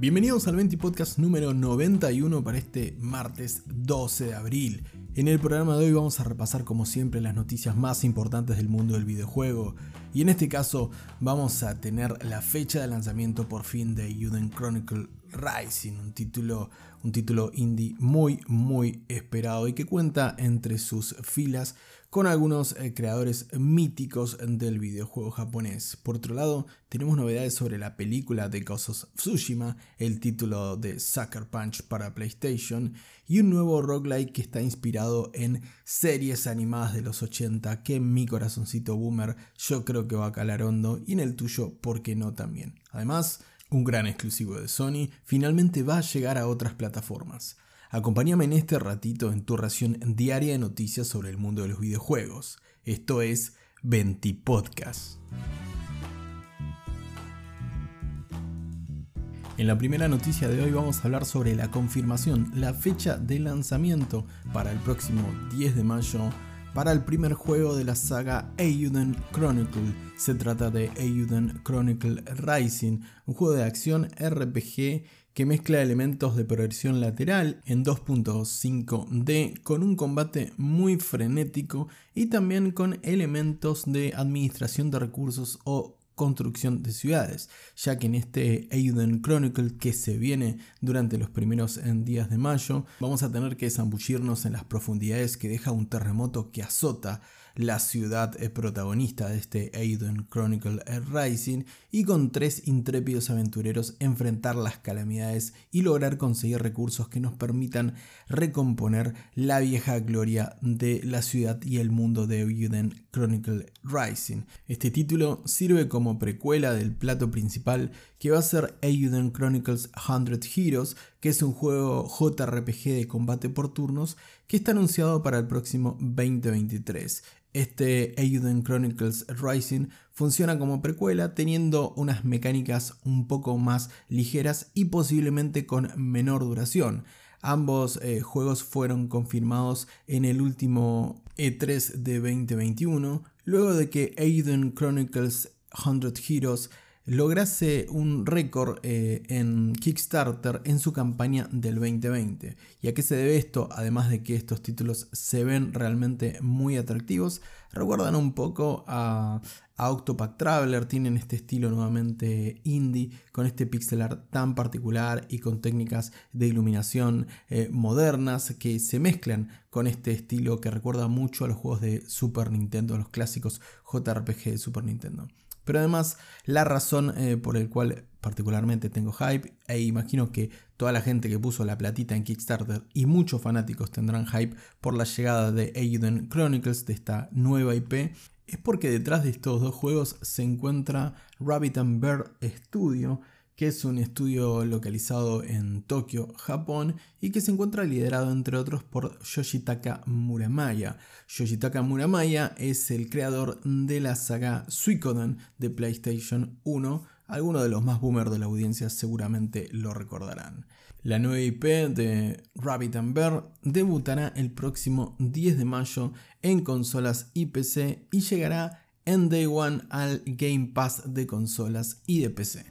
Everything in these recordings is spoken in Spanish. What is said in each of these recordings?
Bienvenidos al 20 Podcast número 91 para este martes 12 de abril. En el programa de hoy vamos a repasar como siempre las noticias más importantes del mundo del videojuego y en este caso vamos a tener la fecha de lanzamiento por fin de Juden Chronicle Rising, un título, un título indie muy muy esperado y que cuenta entre sus filas con algunos eh, creadores míticos del videojuego japonés. Por otro lado, tenemos novedades sobre la película de Ghost Tsushima, el título de Sucker Punch para PlayStation y un nuevo roguelike que está inspirado en series animadas de los 80 que en mi corazoncito boomer yo creo que va a calar hondo y en el tuyo, ¿por qué no también? Además, un gran exclusivo de Sony finalmente va a llegar a otras plataformas. Acompáñame en este ratito en tu ración diaria de noticias sobre el mundo de los videojuegos. Esto es 20 Podcast. En la primera noticia de hoy vamos a hablar sobre la confirmación, la fecha de lanzamiento para el próximo 10 de mayo para el primer juego de la saga Eiyuden Chronicle. Se trata de Eiyuden Chronicle Rising, un juego de acción RPG que mezcla elementos de progresión lateral en 2.5D con un combate muy frenético y también con elementos de administración de recursos o construcción de ciudades, ya que en este Euden Chronicle que se viene durante los primeros días de mayo, vamos a tener que zambullirnos en las profundidades que deja un terremoto que azota la ciudad protagonista de este Aiden Chronicle Rising y con tres intrépidos aventureros enfrentar las calamidades y lograr conseguir recursos que nos permitan recomponer la vieja gloria de la ciudad y el mundo de Aiden Chronicle Rising. Este título sirve como precuela del plato principal que va a ser Aiden Chronicles 100 Heroes, que es un juego JRPG de combate por turnos que está anunciado para el próximo 2023. Este Eiyuden Chronicles Rising funciona como precuela teniendo unas mecánicas un poco más ligeras y posiblemente con menor duración. Ambos eh, juegos fueron confirmados en el último E3 de 2021, luego de que Eiyuden Chronicles 100 Heroes lograse un récord eh, en Kickstarter en su campaña del 2020. ¿Y a qué se debe esto? Además de que estos títulos se ven realmente muy atractivos, recuerdan un poco a, Octopath Traveler, tienen este estilo nuevamente indie, con este pixel art tan particular y con técnicas de iluminación eh, modernas que se mezclan con este estilo que recuerda mucho a los juegos de Super Nintendo, a los clásicos JRPG de Super Nintendo. Pero además la razón eh, por el cual particularmente tengo hype, e imagino que toda la gente que puso la platita en Kickstarter y muchos fanáticos tendrán hype por la llegada de Aiden Chronicles, de esta nueva IP, es porque detrás de estos dos juegos se encuentra Rabbit and Bear Studio, que es un estudio localizado en Tokio, Japón, y que se encuentra liderado entre otros por Yoshitaka Muramaya. Yoshitaka Muramaya es el creador de la saga Suikoden de PlayStation 1, algunos de los más boomers de la audiencia seguramente lo recordarán. La nueva IP de Rabbit and Bear debutará el próximo 10 de mayo en consolas y PC y llegará en Day One al Game Pass de consolas y de PC.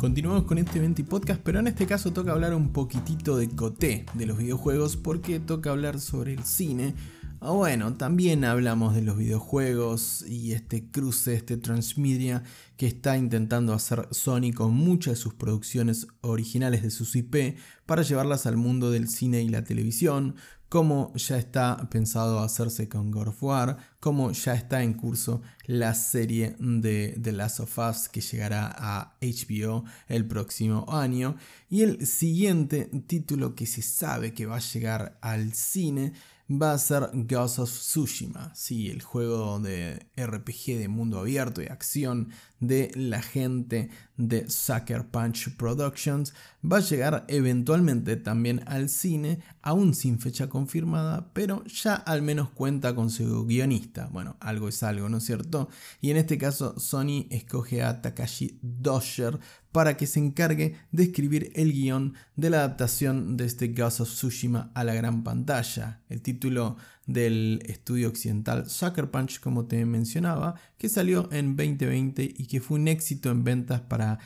Continuamos con este 20 podcast, pero en este caso toca hablar un poquitito de coté de los videojuegos porque toca hablar sobre el cine. O bueno, también hablamos de los videojuegos y este cruce, este transmedia que está intentando hacer Sony con muchas de sus producciones originales de sus IP para llevarlas al mundo del cine y la televisión, como ya está pensado hacerse con God War, como ya está en curso la serie de The Last of Us que llegará a HBO el próximo año, y el siguiente título que se sabe que va a llegar al cine va a ser Ghost of Tsushima, sí, el juego de RPG de mundo abierto y acción de la gente de Sucker Punch Productions, va a llegar eventualmente también al cine, aún sin fecha confirmada, pero ya al menos cuenta con su guionista. Bueno, algo es algo, ¿no es cierto? Y en este caso Sony escoge a Takashi Dosher para que se encargue de escribir el guion de la adaptación de este Ghost of Tsushima a la gran pantalla. El título del estudio occidental Sucker Punch, como te mencionaba, que salió en 2020 y que fue un éxito en ventas para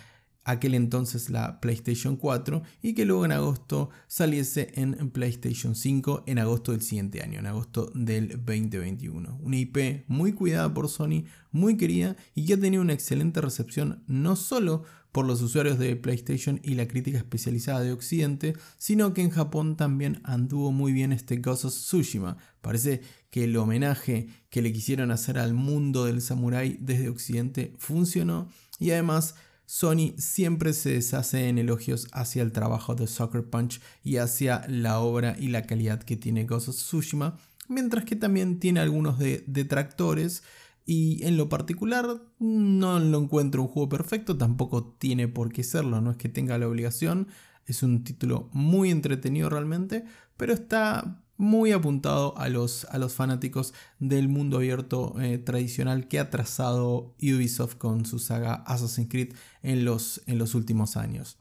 aquel entonces la PlayStation 4 y que luego en agosto saliese en PlayStation 5 en agosto del siguiente año, en agosto del 2021. Una IP muy cuidada por Sony, muy querida y que ha tenido una excelente recepción no solo por los usuarios de PlayStation y la crítica especializada de Occidente, sino que en Japón también anduvo muy bien este Ghost of Tsushima. Parece que el homenaje que le quisieron hacer al mundo del samurai desde Occidente funcionó y además Sony siempre se deshace en elogios hacia el trabajo de Soccer Punch y hacia la obra y la calidad que tiene Ghost Tsushima, mientras que también tiene algunos detractores y en lo particular no lo encuentro un juego perfecto, tampoco tiene por qué serlo, no es que tenga la obligación, es un título muy entretenido realmente, pero está muy apuntado a los, a los fanáticos del mundo abierto eh, tradicional que ha trazado Ubisoft con su saga Assassin's Creed en los, en los últimos años.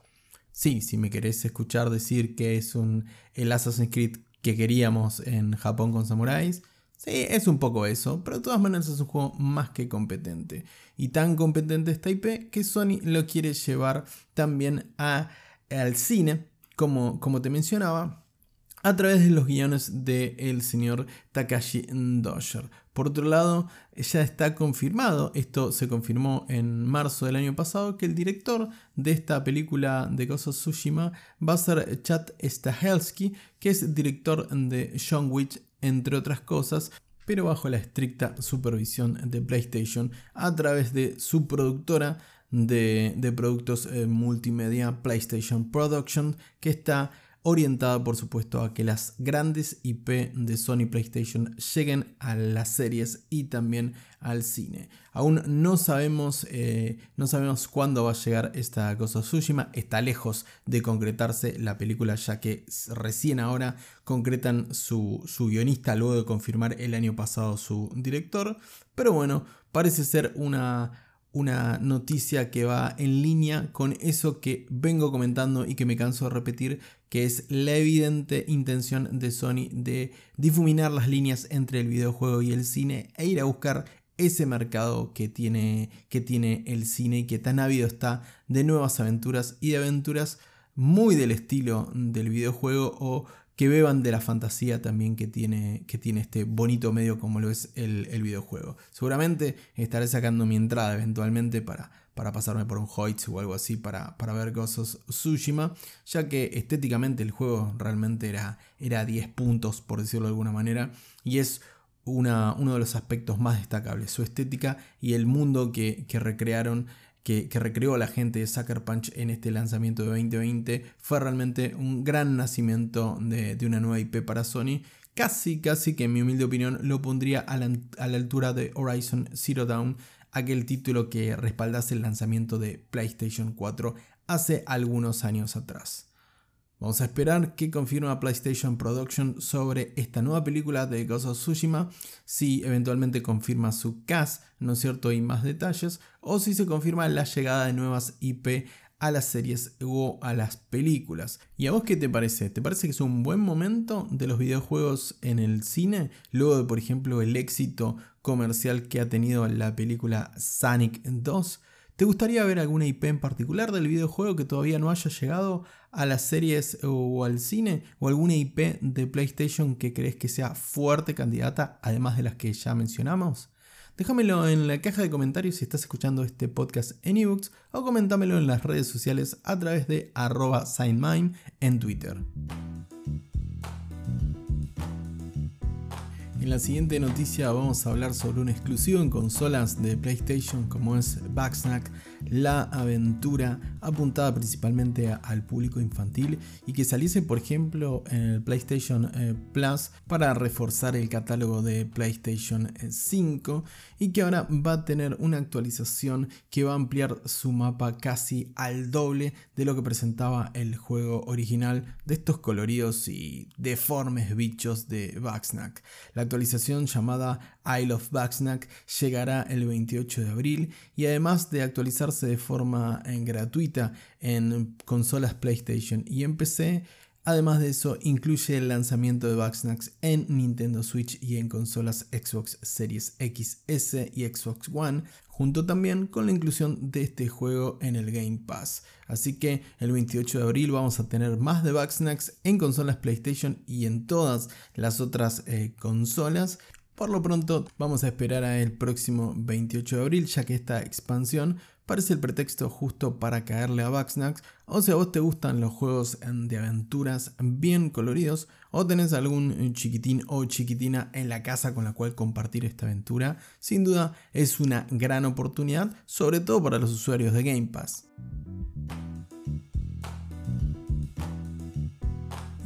Sí, si me querés escuchar decir que es un, el Assassin's Creed que queríamos en Japón con samuráis, sí, es un poco eso, pero de todas maneras es un juego más que competente. Y tan competente esta IP que Sony lo quiere llevar también a, al cine, como, como te mencionaba, a través de los guiones del señor Takashi Dosher. Por otro lado, ya está confirmado, esto se confirmó en marzo del año pasado, que el director de esta película de Ghost of Tsushima va a ser Chad Stahelski, que es director de John Wick, entre otras cosas, pero bajo la estricta supervisión de PlayStation a través de su productora de, de productos eh, multimedia PlayStation Production, que está orientada por supuesto a que las grandes IP de Sony PlayStation lleguen a las series y también al cine. Aún no sabemos, eh, no sabemos cuándo va a llegar esta cosa Tsushima, está lejos de concretarse la película ya que recién ahora concretan su, su guionista luego de confirmar el año pasado su director, pero bueno, parece ser una una noticia que va en línea con eso que vengo comentando y que me canso de repetir, que es la evidente intención de Sony de difuminar las líneas entre el videojuego y el cine e ir a buscar ese mercado que tiene, que tiene el cine y que tan ávido está de nuevas aventuras y de aventuras muy del estilo del videojuego o que beban de la fantasía también que tiene, que tiene este bonito medio como lo es el, videojuego. Seguramente estaré sacando mi entrada eventualmente para, para pasarme por un Hoitz o algo así para, para ver Ghost Tsushima, ya que estéticamente el juego realmente era, era 10 puntos, por decirlo de alguna manera, y es una, uno de los aspectos más destacables, su estética y el mundo que, que recrearon que, recreó la gente de Sucker Punch en este lanzamiento de 2020 fue realmente un gran nacimiento de, una nueva IP para Sony. Casi, casi que en mi humilde opinión lo pondría a la, altura de Horizon Zero Dawn, aquel título que respaldase el lanzamiento de PlayStation 4 hace algunos años atrás. Vamos a esperar que confirma PlayStation Production sobre esta nueva película de Ghost Tsushima, si eventualmente confirma su cast, ¿no es cierto? Y más detalles, o si se confirma la llegada de nuevas IP a las series o a las películas. ¿Y a vos qué te parece? ¿Te parece que es un buen momento de los videojuegos en el cine? Luego de, por ejemplo, el éxito comercial que ha tenido la película Sonic 2. ¿Te gustaría ver alguna IP en particular del videojuego que todavía no haya llegado a las series o al cine? ¿O alguna IP de PlayStation que crees que sea fuerte candidata, además de las que ya mencionamos? Déjamelo en la caja de comentarios si estás escuchando este podcast en ebooks o comentámelo en las redes sociales a través de arroba en Twitter. En la siguiente noticia vamos a hablar sobre un exclusivo en consolas de PlayStation como es Backsnack la aventura apuntada principalmente al público infantil y que saliese por ejemplo en el PlayStation eh, Plus para reforzar el catálogo de PlayStation 5 y que ahora va a tener una actualización que va a ampliar su mapa casi al doble de lo que presentaba el juego original de estos coloridos y deformes bichos de Backsnack. La actualización llamada Isle of Bugsnax llegará el 28 de abril y además de actualizarse de forma eh, gratuita en consolas PlayStation y en PC, Además de eso, incluye el lanzamiento de Bugsnax en Nintendo Switch y en consolas Xbox Series XS y Xbox One, junto también con la inclusión de este juego en el Game Pass. Así que el 28 de abril vamos a tener más de Bugsnax en consolas PlayStation y en todas las otras eh, consolas. Por lo pronto vamos a esperar a el próximo 28 de abril ya que esta expansión parece el pretexto justo para caerle a Bugsnax, o si a vos te gustan los juegos de aventuras bien coloridos, o tenés algún chiquitín o chiquitina en la casa con la cual compartir esta aventura, sin duda es una gran oportunidad, sobre todo para los usuarios de Game Pass.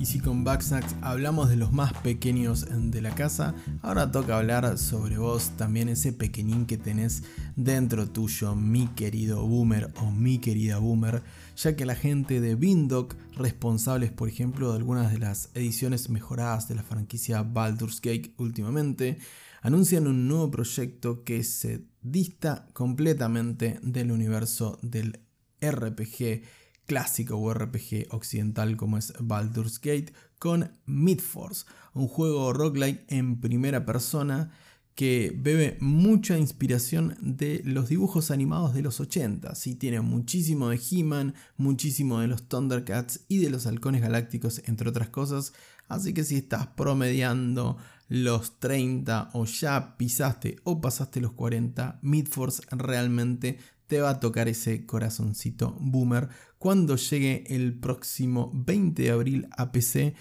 Si con Backsnacks hablamos de los más pequeños de la casa, ahora toca hablar sobre vos, también ese pequeñín que tenés dentro tuyo, mi querido boomer o mi querida boomer, ya que la gente de Bindoc, responsables por ejemplo de algunas de las ediciones mejoradas de la franquicia Baldur's Gate últimamente, anuncian un nuevo proyecto que se dista completamente del universo del RPG clásico RPG occidental como es Baldur's Gate con Midforce, un juego roguelike en primera persona que bebe mucha inspiración de los dibujos animados de los 80. Sí, tiene muchísimo de He-Man, muchísimo de los Thundercats y de los Halcones Galácticos, entre otras cosas. Así que si estás promediando los 30 o ya pisaste o pasaste los 40, Midforce realmente te va a tocar ese corazoncito boomer cuando llegue el próximo 20 de abril a PC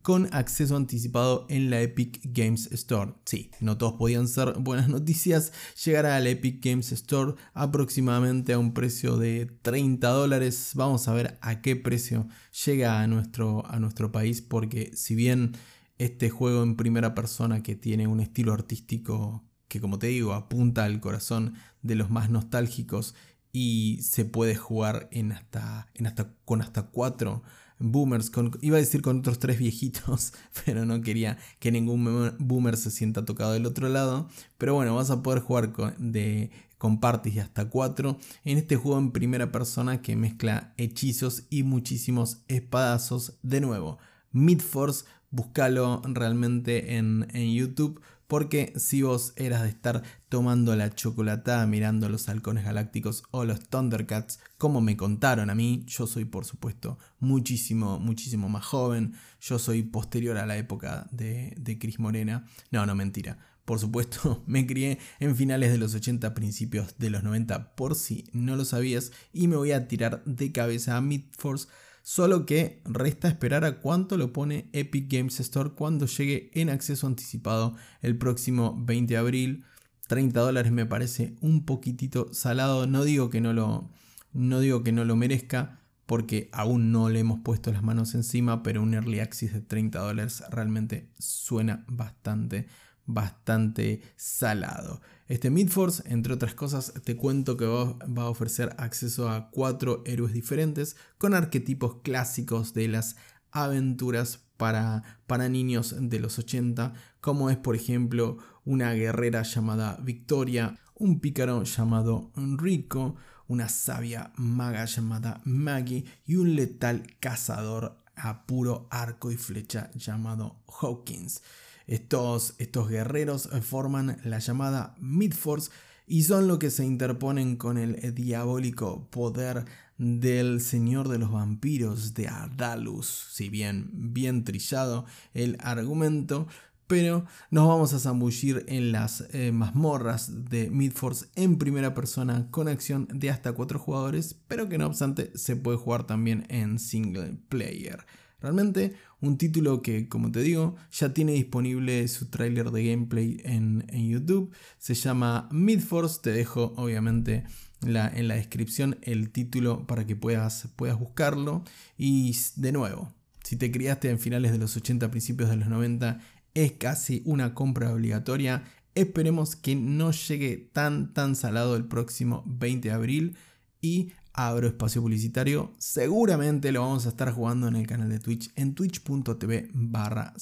con acceso anticipado en la Epic Games Store. Sí, no todos podían ser buenas noticias. Llegará a la Epic Games Store aproximadamente a un precio de 30 dólares. Vamos a ver a qué precio llega a nuestro, a nuestro país porque si bien este juego en primera persona que tiene un estilo artístico que como te digo apunta al corazón de los más nostálgicos y se puede jugar en hasta, en hasta, con hasta cuatro boomers, con, iba a decir con otros tres viejitos, pero no quería que ningún boomer se sienta tocado del otro lado. Pero bueno, vas a poder jugar con, de, con de hasta cuatro en este juego en primera persona que mezcla hechizos y muchísimos espadazos. De nuevo, Midforce, búscalo realmente en, en YouTube porque si vos eras de estar tomando la chocolatada mirando los halcones galácticos o los Thundercats, como me contaron a mí, yo soy por supuesto muchísimo, muchísimo más joven, yo soy posterior a la época de, de Cris Morena. No, no, mentira. Por supuesto, me crié en finales de los 80, principios de los 90, por si no lo sabías, y me voy a tirar de cabeza a Midforce Solo que resta esperar a cuánto lo pone Epic Games Store cuando llegue en acceso anticipado el próximo 20 de abril. 30 dólares me parece un poquitito salado. No digo que no lo, no digo que no lo merezca porque aún no le hemos puesto las manos encima, pero un early access de 30 dólares realmente suena bastante, bastante salado. Este Midforce, entre otras cosas, te cuento que va, a ofrecer acceso a cuatro héroes diferentes con arquetipos clásicos de las aventuras para, para niños de los 80, como es por ejemplo una guerrera llamada Victoria, un pícaro llamado Enrico, una sabia maga llamada Maggie y un letal cazador a puro arco y flecha llamado Hawkins. Estos, estos guerreros forman la llamada Midforce y son lo que se interponen con el diabólico poder del Señor de los Vampiros de Ardalus. Si bien bien trillado el argumento, pero nos vamos a zambullir en las eh, mazmorras de Midforce en primera persona con acción de hasta 4 jugadores, pero que no obstante se puede jugar también en single player. Realmente un título que, como te digo, ya tiene disponible su tráiler de gameplay en, YouTube. Se llama Midforce. Te dejo, obviamente, la, en la descripción el título para que puedas, puedas buscarlo. Y de nuevo, si te criaste en finales de los 80, principios de los 90, es casi una compra obligatoria. Esperemos que no llegue tan tan salado el próximo 20 de abril y abro espacio publicitario. Seguramente lo vamos a estar jugando en el canal de Twitch en twitch.tv barra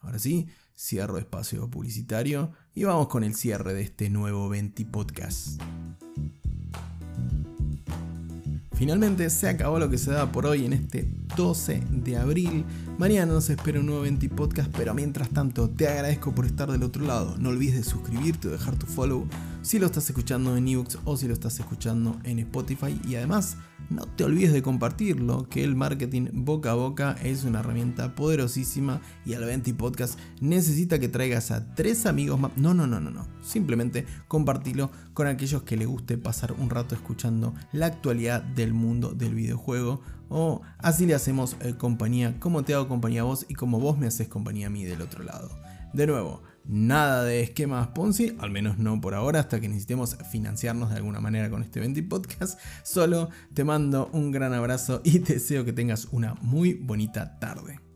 Ahora sí, cierro espacio publicitario y vamos con el cierre de este nuevo 20 podcast. Finalmente se acabó lo que se daba por hoy en este 12 de abril. Mañana nos espera un nuevo 20 podcast, pero mientras tanto te agradezco por estar del otro lado. No olvides de suscribirte o dejar tu follow si lo estás escuchando en ebooks o si lo estás escuchando en Spotify. Y además, no te olvides de compartirlo, que el marketing boca a boca es una herramienta poderosísima y al 20 podcast necesita que traigas a tres amigos más. No, no, no, no, no. Simplemente compartilo con aquellos que le guste pasar un rato escuchando la actualidad del mundo del videojuego. O así le hacemos eh, compañía, como te hago compañía a vos y como vos me haces compañía a mí del otro lado. De nuevo, nada de esquemas Ponzi, al menos no por ahora, hasta que necesitemos financiarnos de alguna manera con este 20 podcast. Solo te mando un gran abrazo y te deseo que tengas una muy bonita tarde.